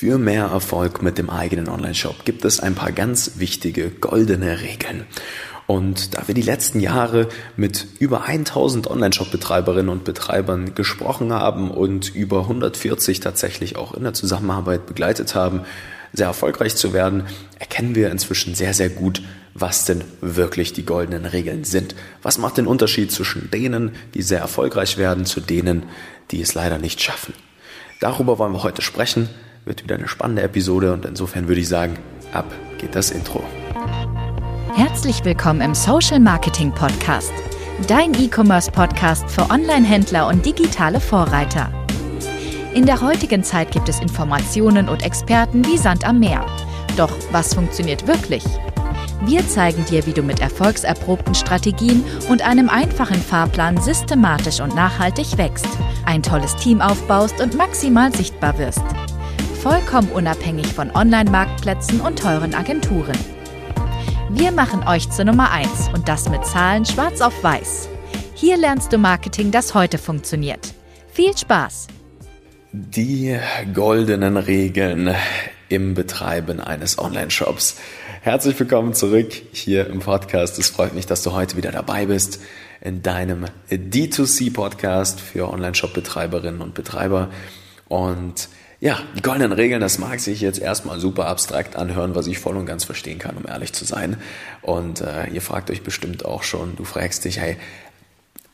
Für mehr Erfolg mit dem eigenen Online-Shop gibt es ein paar ganz wichtige goldene Regeln. Und da wir die letzten Jahre mit über 1000 Online-Shop-Betreiberinnen und Betreibern gesprochen haben und über 140 tatsächlich auch in der Zusammenarbeit begleitet haben, sehr erfolgreich zu werden, erkennen wir inzwischen sehr, sehr gut, was denn wirklich die goldenen Regeln sind. Was macht den Unterschied zwischen denen, die sehr erfolgreich werden, zu denen, die es leider nicht schaffen? Darüber wollen wir heute sprechen. Wird wieder eine spannende Episode und insofern würde ich sagen, ab geht das Intro. Herzlich willkommen im Social Marketing Podcast, dein E-Commerce Podcast für Online-Händler und digitale Vorreiter. In der heutigen Zeit gibt es Informationen und Experten wie Sand am Meer. Doch was funktioniert wirklich? Wir zeigen dir, wie du mit erfolgserprobten Strategien und einem einfachen Fahrplan systematisch und nachhaltig wächst, ein tolles Team aufbaust und maximal sichtbar wirst. Vollkommen unabhängig von Online-Marktplätzen und teuren Agenturen. Wir machen euch zur Nummer 1 und das mit Zahlen schwarz auf weiß. Hier lernst du Marketing, das heute funktioniert. Viel Spaß! Die goldenen Regeln im Betreiben eines Online-Shops. Herzlich willkommen zurück hier im Podcast. Es freut mich, dass du heute wieder dabei bist in deinem D2C-Podcast für Online-Shop-Betreiberinnen und Betreiber. Und ja, die goldenen Regeln, das mag sich jetzt erstmal super abstrakt anhören, was ich voll und ganz verstehen kann, um ehrlich zu sein. Und äh, ihr fragt euch bestimmt auch schon, du fragst dich, hey,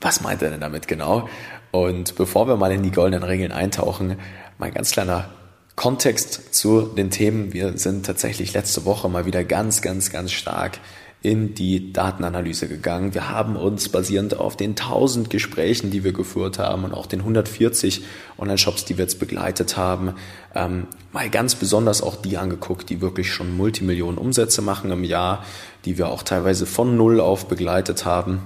was meint er denn damit genau? Und bevor wir mal in die goldenen Regeln eintauchen, mal ganz kleiner Kontext zu den Themen. Wir sind tatsächlich letzte Woche mal wieder ganz, ganz, ganz stark in die Datenanalyse gegangen. Wir haben uns basierend auf den 1000 Gesprächen, die wir geführt haben und auch den 140 Online-Shops, die wir jetzt begleitet haben, ähm, mal ganz besonders auch die angeguckt, die wirklich schon Multimillionen Umsätze machen im Jahr, die wir auch teilweise von Null auf begleitet haben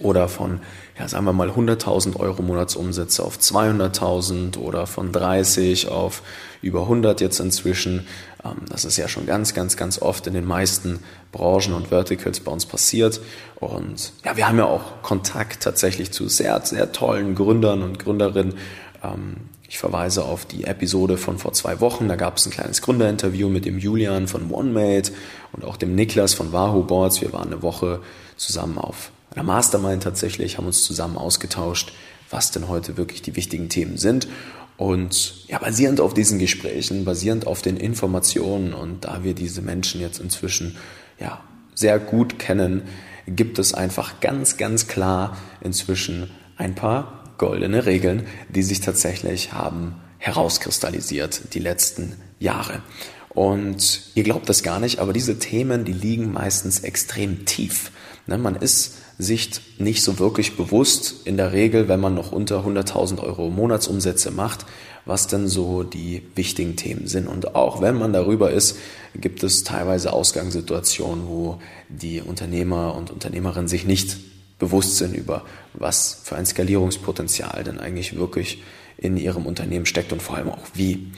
oder von, ja, sagen wir mal 100.000 Euro Monatsumsätze auf 200.000 oder von 30 auf über 100 jetzt inzwischen. Ähm, das ist ja schon ganz, ganz, ganz oft in den meisten Branchen und Verticals bei uns passiert. Und ja, wir haben ja auch Kontakt tatsächlich zu sehr, sehr tollen Gründern und Gründerinnen. Ähm, ich verweise auf die Episode von vor zwei Wochen. Da gab es ein kleines Gründerinterview mit dem Julian von OneMate und auch dem Niklas von Wahoo Boards. Wir waren eine Woche zusammen auf einer Mastermind tatsächlich, haben uns zusammen ausgetauscht, was denn heute wirklich die wichtigen Themen sind. Und ja, basierend auf diesen Gesprächen, basierend auf den Informationen und da wir diese Menschen jetzt inzwischen ja sehr gut kennen, gibt es einfach ganz, ganz klar inzwischen ein paar goldene Regeln, die sich tatsächlich haben herauskristallisiert die letzten Jahre. Und ihr glaubt das gar nicht, aber diese Themen, die liegen meistens extrem tief. Ne, man ist sich nicht so wirklich bewusst, in der Regel, wenn man noch unter 100.000 Euro Monatsumsätze macht, was denn so die wichtigen Themen sind. Und auch wenn man darüber ist, gibt es teilweise Ausgangssituationen, wo die Unternehmer und Unternehmerinnen sich nicht bewusst sind über was für ein Skalierungspotenzial denn eigentlich wirklich in ihrem Unternehmen steckt und vor allem auch wie.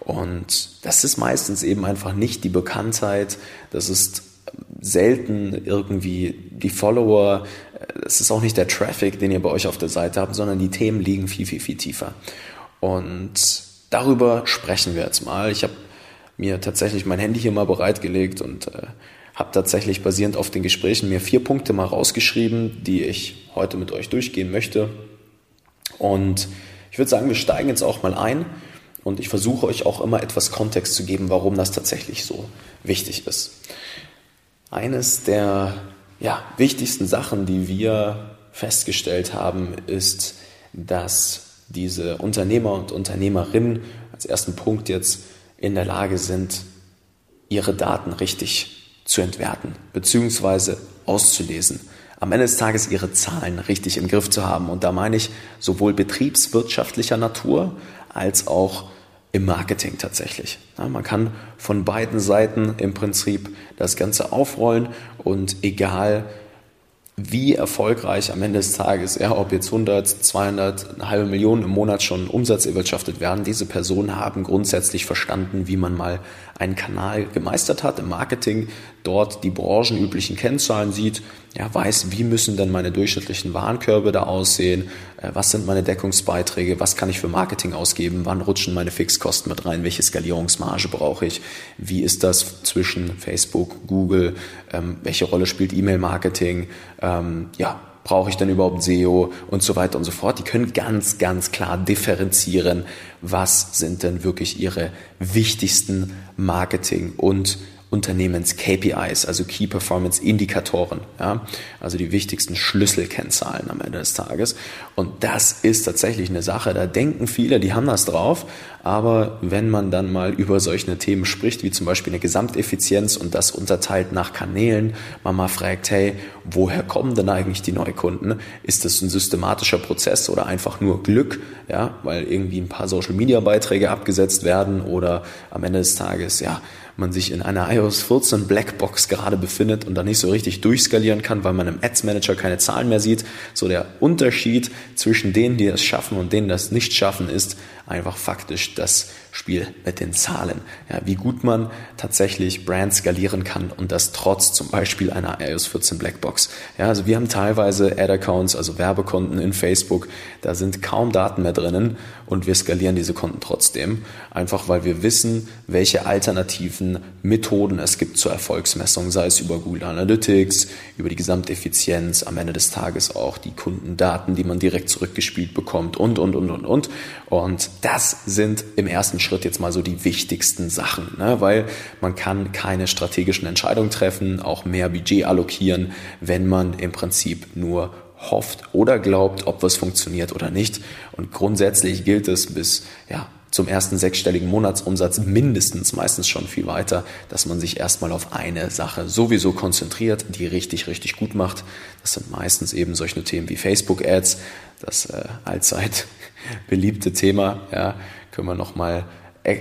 Und das ist meistens eben einfach nicht die Bekanntheit, das ist selten irgendwie die Follower, es ist auch nicht der Traffic, den ihr bei euch auf der Seite habt, sondern die Themen liegen viel, viel, viel tiefer. Und darüber sprechen wir jetzt mal. Ich habe mir tatsächlich mein Handy hier mal bereitgelegt und äh, habe tatsächlich basierend auf den Gesprächen mir vier Punkte mal rausgeschrieben, die ich heute mit euch durchgehen möchte. Und ich würde sagen, wir steigen jetzt auch mal ein und ich versuche euch auch immer etwas Kontext zu geben, warum das tatsächlich so wichtig ist. Eines der ja, wichtigsten Sachen, die wir festgestellt haben, ist, dass diese Unternehmer und Unternehmerinnen als ersten Punkt jetzt in der Lage sind, ihre Daten richtig zu entwerten bzw. auszulesen. Am Ende des Tages ihre Zahlen richtig im Griff zu haben. Und da meine ich sowohl betriebswirtschaftlicher Natur als auch im Marketing tatsächlich. Ja, man kann von beiden Seiten im Prinzip das Ganze aufrollen und egal wie erfolgreich am Ende des Tages, ja, ob jetzt 100, 200, eine halbe Million im Monat schon Umsatz erwirtschaftet werden, diese Personen haben grundsätzlich verstanden, wie man mal einen Kanal gemeistert hat im Marketing, dort die branchenüblichen Kennzahlen sieht, ja, weiß, wie müssen denn meine durchschnittlichen Warenkörbe da aussehen, äh, was sind meine Deckungsbeiträge, was kann ich für Marketing ausgeben, wann rutschen meine Fixkosten mit rein, welche Skalierungsmarge brauche ich, wie ist das zwischen Facebook, Google, ähm, welche Rolle spielt E-Mail-Marketing, ähm, ja, brauche ich denn überhaupt SEO und so weiter und so fort. Die können ganz, ganz klar differenzieren, was sind denn wirklich ihre wichtigsten Marketing- und Unternehmens-KPIs, also Key Performance Indikatoren, ja, also die wichtigsten Schlüsselkennzahlen am Ende des Tages. Und das ist tatsächlich eine Sache, da denken viele, die haben das drauf, aber wenn man dann mal über solche Themen spricht, wie zum Beispiel eine Gesamteffizienz und das unterteilt nach Kanälen, man mal fragt, hey, woher kommen denn eigentlich die Neukunden? Ist das ein systematischer Prozess oder einfach nur Glück, ja, weil irgendwie ein paar Social Media Beiträge abgesetzt werden oder am Ende des Tages, ja, man sich in einer iOS 14 Blackbox gerade befindet und da nicht so richtig durchskalieren kann, weil man im Ads Manager keine Zahlen mehr sieht. So der Unterschied zwischen denen, die es schaffen und denen, die das nicht schaffen, ist einfach faktisch das Spiel mit den Zahlen. Ja, wie gut man tatsächlich Brands skalieren kann und das trotz zum Beispiel einer iOS 14 Blackbox. Ja, also wir haben teilweise Ad-Accounts, also Werbekonten in Facebook, da sind kaum Daten mehr drinnen und wir skalieren diese Konten trotzdem. Einfach weil wir wissen, welche alternativen Methoden es gibt zur Erfolgsmessung, sei es über Google Analytics, über die Gesamteffizienz, am Ende des Tages auch die Kundendaten, die man direkt zurückgespielt bekommt und, und, und, und, und. Und das sind im ersten Schritt jetzt mal so die wichtigsten Sachen, ne? weil man kann keine strategischen Entscheidungen treffen, auch mehr Budget allokieren, wenn man im Prinzip nur hofft oder glaubt, ob was funktioniert oder nicht. Und grundsätzlich gilt es bis ja, zum ersten sechsstelligen Monatsumsatz mindestens, meistens schon viel weiter, dass man sich erstmal auf eine Sache sowieso konzentriert, die richtig, richtig gut macht. Das sind meistens eben solche Themen wie Facebook-Ads, das äh, allzeit beliebte Thema. Ja, können wir nochmal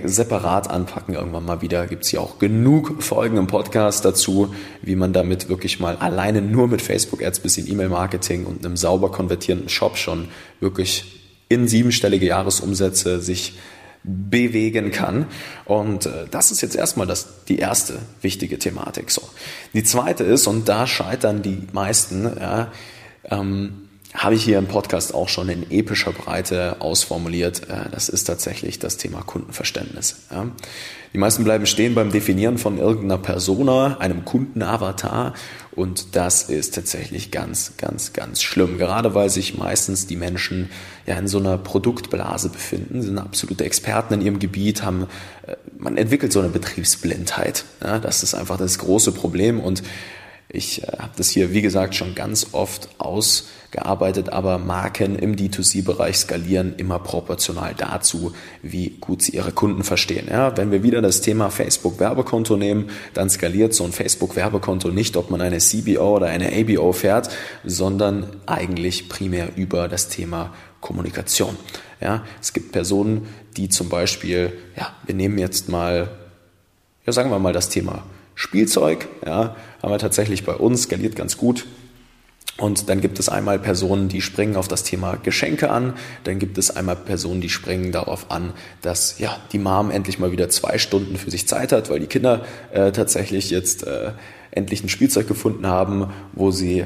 separat anpacken. Irgendwann mal wieder gibt es hier auch genug Folgen im Podcast dazu, wie man damit wirklich mal alleine nur mit Facebook-Ads, bisschen E-Mail-Marketing und einem sauber konvertierenden Shop schon wirklich in siebenstellige Jahresumsätze sich bewegen kann. Und äh, das ist jetzt erstmal das, die erste wichtige Thematik. So. Die zweite ist, und da scheitern die meisten, ja, ähm, habe ich hier im Podcast auch schon in epischer Breite ausformuliert. Äh, das ist tatsächlich das Thema Kundenverständnis. Die meisten bleiben stehen beim Definieren von irgendeiner Persona, einem Kundenavatar. Und das ist tatsächlich ganz, ganz, ganz schlimm. Gerade weil sich meistens die Menschen ja in so einer Produktblase befinden, sind absolute Experten in ihrem Gebiet, haben, äh, man entwickelt so eine Betriebsblindheit. Das ist einfach das große Problem. Und ich äh, habe das hier, wie gesagt, schon ganz oft ausgearbeitet, aber Marken im D2C-Bereich skalieren immer proportional dazu, wie gut sie ihre Kunden verstehen. Ja, wenn wir wieder das Thema Facebook-Werbekonto nehmen, dann skaliert so ein Facebook-Werbekonto nicht, ob man eine CBO oder eine ABO fährt, sondern eigentlich primär über das Thema Kommunikation. Ja, es gibt Personen, die zum Beispiel, ja, wir nehmen jetzt mal, ja, sagen wir mal das Thema Spielzeug, ja, haben wir tatsächlich bei uns, skaliert ganz gut. Und dann gibt es einmal Personen, die springen auf das Thema Geschenke an. Dann gibt es einmal Personen, die springen darauf an, dass ja die Mom endlich mal wieder zwei Stunden für sich Zeit hat, weil die Kinder äh, tatsächlich jetzt äh, endlich ein Spielzeug gefunden haben, wo sie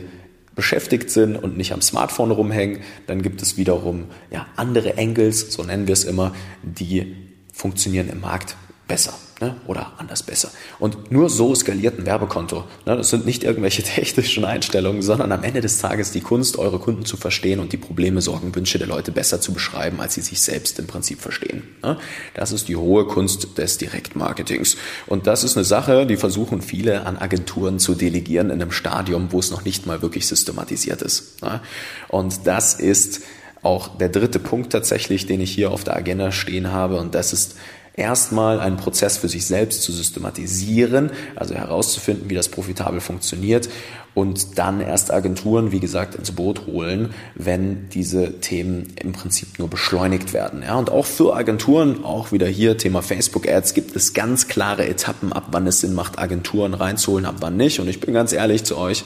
beschäftigt sind und nicht am Smartphone rumhängen. Dann gibt es wiederum ja andere Angles, so nennen wir es immer, die funktionieren im Markt besser ne? oder anders besser. Und nur so skaliert ein Werbekonto. Ne? Das sind nicht irgendwelche technischen Einstellungen, sondern am Ende des Tages die Kunst, eure Kunden zu verstehen und die Probleme, Sorgen, Wünsche der Leute besser zu beschreiben, als sie sich selbst im Prinzip verstehen. Ne? Das ist die hohe Kunst des Direktmarketings. Und das ist eine Sache, die versuchen viele an Agenturen zu delegieren in einem Stadium, wo es noch nicht mal wirklich systematisiert ist. Ne? Und das ist auch der dritte Punkt tatsächlich, den ich hier auf der Agenda stehen habe. Und das ist erstmal einen Prozess für sich selbst zu systematisieren, also herauszufinden, wie das profitabel funktioniert und dann erst Agenturen, wie gesagt, ins Boot holen, wenn diese Themen im Prinzip nur beschleunigt werden. Ja, und auch für Agenturen, auch wieder hier Thema Facebook Ads, gibt es ganz klare Etappen, ab wann es Sinn macht, Agenturen reinzuholen, ab wann nicht. Und ich bin ganz ehrlich zu euch,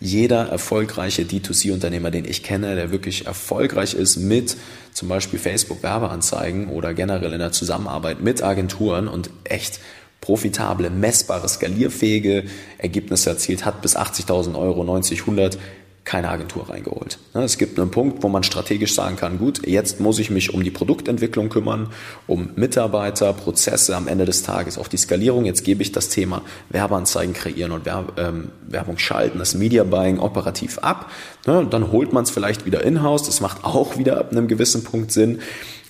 jeder erfolgreiche D2C-Unternehmer, den ich kenne, der wirklich erfolgreich ist mit zum Beispiel Facebook-Werbeanzeigen oder generell in der Zusammenarbeit mit Agenturen und echt profitable, messbare, skalierfähige Ergebnisse erzielt hat, bis 80.000 Euro, 90, 100, keine Agentur reingeholt. Es gibt einen Punkt, wo man strategisch sagen kann, gut, jetzt muss ich mich um die Produktentwicklung kümmern, um Mitarbeiter, Prozesse am Ende des Tages, auf die Skalierung. Jetzt gebe ich das Thema Werbeanzeigen kreieren und ähm, Werbung schalten, das Media Buying operativ ab. Dann holt man es vielleicht wieder in-house. Das macht auch wieder ab einem gewissen Punkt Sinn.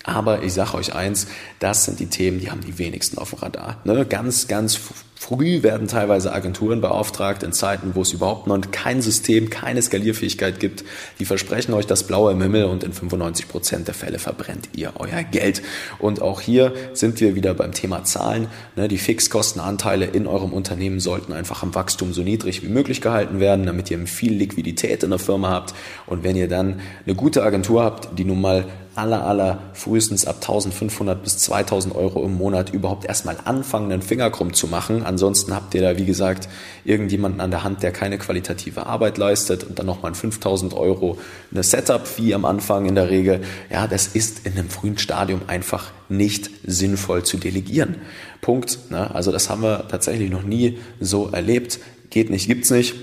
Aber ich sage euch eins, das sind die Themen, die haben die wenigsten auf dem Radar. Ne? Ganz, ganz früh werden teilweise Agenturen beauftragt in Zeiten, wo es überhaupt noch kein System, keine Skalierfähigkeit gibt. Die versprechen euch das Blaue im Himmel und in 95 Prozent der Fälle verbrennt ihr euer Geld. Und auch hier sind wir wieder beim Thema Zahlen. Ne? Die Fixkostenanteile in eurem Unternehmen sollten einfach am Wachstum so niedrig wie möglich gehalten werden, damit ihr viel Liquidität in der Firma habt. Und wenn ihr dann eine gute Agentur habt, die nun mal aller, aller frühestens ab 1500 bis 2000 Euro im Monat überhaupt erstmal anfangen, einen Finger krumm zu machen. Ansonsten habt ihr da, wie gesagt, irgendjemanden an der Hand, der keine qualitative Arbeit leistet und dann nochmal 5000 Euro eine Setup-Fee am Anfang in der Regel. Ja, das ist in einem frühen Stadium einfach nicht sinnvoll zu delegieren. Punkt. Ne? Also das haben wir tatsächlich noch nie so erlebt. Geht nicht, gibt's nicht.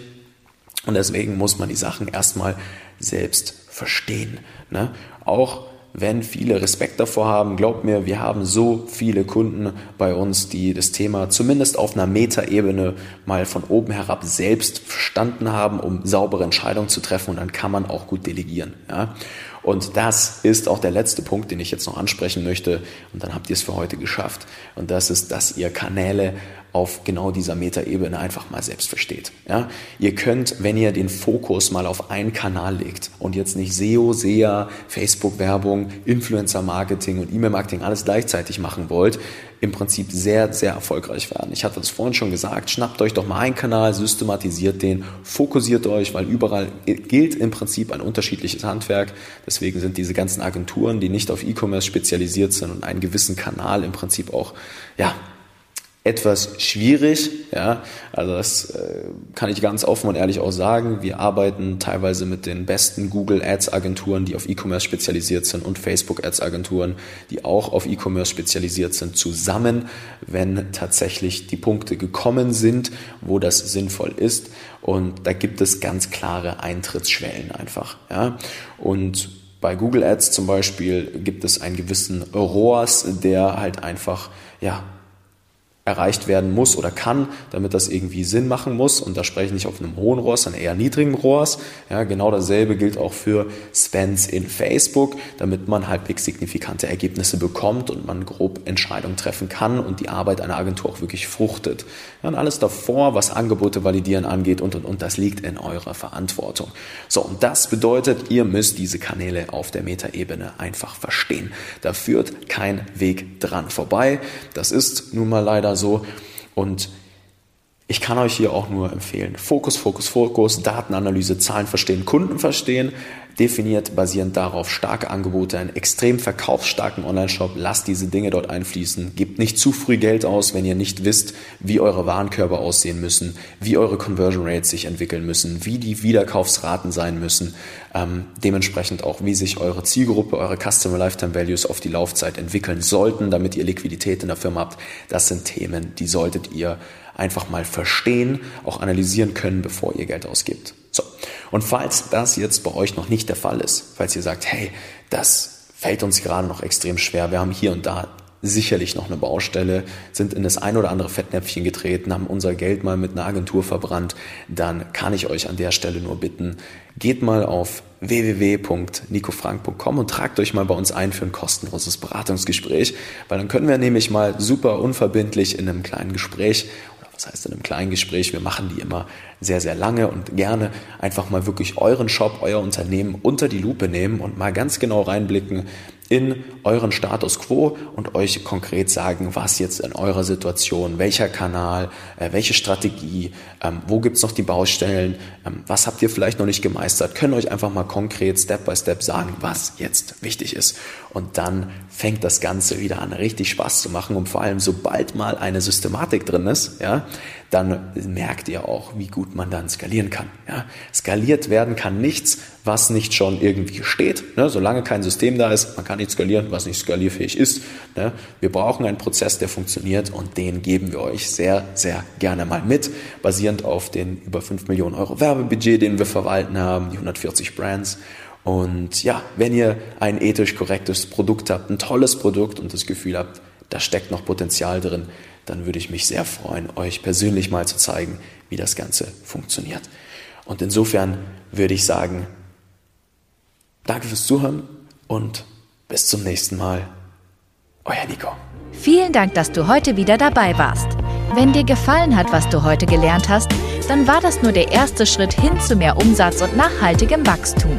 Und deswegen muss man die Sachen erstmal selbst verstehen. Ne? Auch wenn viele Respekt davor haben. Glaubt mir, wir haben so viele Kunden bei uns, die das Thema zumindest auf einer Metaebene mal von oben herab selbst verstanden haben, um saubere Entscheidungen zu treffen und dann kann man auch gut delegieren. Ja? Und das ist auch der letzte Punkt, den ich jetzt noch ansprechen möchte. Und dann habt ihr es für heute geschafft. Und das ist, dass ihr Kanäle auf genau dieser Metaebene einfach mal selbst versteht. Ja? Ihr könnt, wenn ihr den Fokus mal auf einen Kanal legt und jetzt nicht SEO, SEA, Facebook-Werbung, Influencer-Marketing und E-Mail-Marketing alles gleichzeitig machen wollt, im Prinzip sehr, sehr erfolgreich werden. Ich hatte das vorhin schon gesagt, schnappt euch doch mal einen Kanal, systematisiert den, fokussiert euch, weil überall gilt im Prinzip ein unterschiedliches Handwerk. Deswegen sind diese ganzen Agenturen, die nicht auf E-Commerce spezialisiert sind und einen gewissen Kanal im Prinzip auch, ja, etwas schwierig. Ja, also das äh, kann ich ganz offen und ehrlich auch sagen. Wir arbeiten teilweise mit den besten Google Ads Agenturen, die auf E-Commerce spezialisiert sind und Facebook Ads Agenturen, die auch auf E-Commerce spezialisiert sind, zusammen, wenn tatsächlich die Punkte gekommen sind, wo das sinnvoll ist. Und da gibt es ganz klare Eintrittsschwellen einfach. Ja, und bei Google Ads zum Beispiel gibt es einen gewissen ROAS, der halt einfach, ja, erreicht werden muss oder kann, damit das irgendwie Sinn machen muss. Und da spreche ich nicht auf einem hohen ROAS, sondern eher niedrigen ROAS. Ja, genau dasselbe gilt auch für Spends in Facebook, damit man halbwegs signifikante Ergebnisse bekommt und man grob Entscheidungen treffen kann und die Arbeit einer Agentur auch wirklich fruchtet. Ja, alles davor, was Angebote validieren angeht und, und, und, das liegt in eurer Verantwortung. So, und das bedeutet, ihr müsst diese Kanäle auf der Metaebene einfach verstehen. Da führt kein Weg dran vorbei. Das ist nun mal leider so. Und ich kann euch hier auch nur empfehlen, Fokus, Fokus, Fokus, Datenanalyse, Zahlen verstehen, Kunden verstehen, definiert basierend darauf starke Angebote, einen extrem verkaufsstarken Online-Shop, lasst diese Dinge dort einfließen, gebt nicht zu früh Geld aus, wenn ihr nicht wisst, wie eure Warenkörbe aussehen müssen, wie eure Conversion Rates sich entwickeln müssen, wie die Wiederkaufsraten sein müssen, ähm, dementsprechend auch, wie sich eure Zielgruppe, eure Customer Lifetime Values auf die Laufzeit entwickeln sollten, damit ihr Liquidität in der Firma habt. Das sind Themen, die solltet ihr einfach mal verstehen, auch analysieren können, bevor ihr Geld ausgibt. So. Und falls das jetzt bei euch noch nicht der Fall ist, falls ihr sagt, hey, das fällt uns gerade noch extrem schwer, wir haben hier und da sicherlich noch eine Baustelle, sind in das ein oder andere Fettnäpfchen getreten, haben unser Geld mal mit einer Agentur verbrannt, dann kann ich euch an der Stelle nur bitten, geht mal auf www.nicofrank.com und tragt euch mal bei uns ein für ein kostenloses Beratungsgespräch, weil dann können wir nämlich mal super unverbindlich in einem kleinen Gespräch das heißt, in einem kleinen Gespräch, wir machen die immer sehr, sehr lange und gerne einfach mal wirklich euren Shop, euer Unternehmen unter die Lupe nehmen und mal ganz genau reinblicken, in euren Status quo und euch konkret sagen, was jetzt in eurer Situation, welcher Kanal, äh, welche Strategie, ähm, wo gibt's noch die Baustellen, ähm, was habt ihr vielleicht noch nicht gemeistert, können euch einfach mal konkret Step by Step sagen, was jetzt wichtig ist. Und dann fängt das Ganze wieder an, richtig Spaß zu machen und vor allem, sobald mal eine Systematik drin ist, ja, dann merkt ihr auch, wie gut man dann skalieren kann. Ja. Skaliert werden kann nichts, was nicht schon irgendwie steht. Ne? Solange kein System da ist, man kann nicht skalieren, was nicht skalierfähig ist. Ne? Wir brauchen einen Prozess, der funktioniert und den geben wir euch sehr, sehr gerne mal mit, basierend auf den über 5 Millionen Euro Werbebudget, den wir verwalten haben, die 140 Brands. Und ja, wenn ihr ein ethisch korrektes Produkt habt, ein tolles Produkt und das Gefühl habt, da steckt noch Potenzial drin, dann würde ich mich sehr freuen, euch persönlich mal zu zeigen, wie das Ganze funktioniert. Und insofern würde ich sagen, Danke fürs Zuhören und bis zum nächsten Mal. Euer Nico. Vielen Dank, dass du heute wieder dabei warst. Wenn dir gefallen hat, was du heute gelernt hast, dann war das nur der erste Schritt hin zu mehr Umsatz und nachhaltigem Wachstum.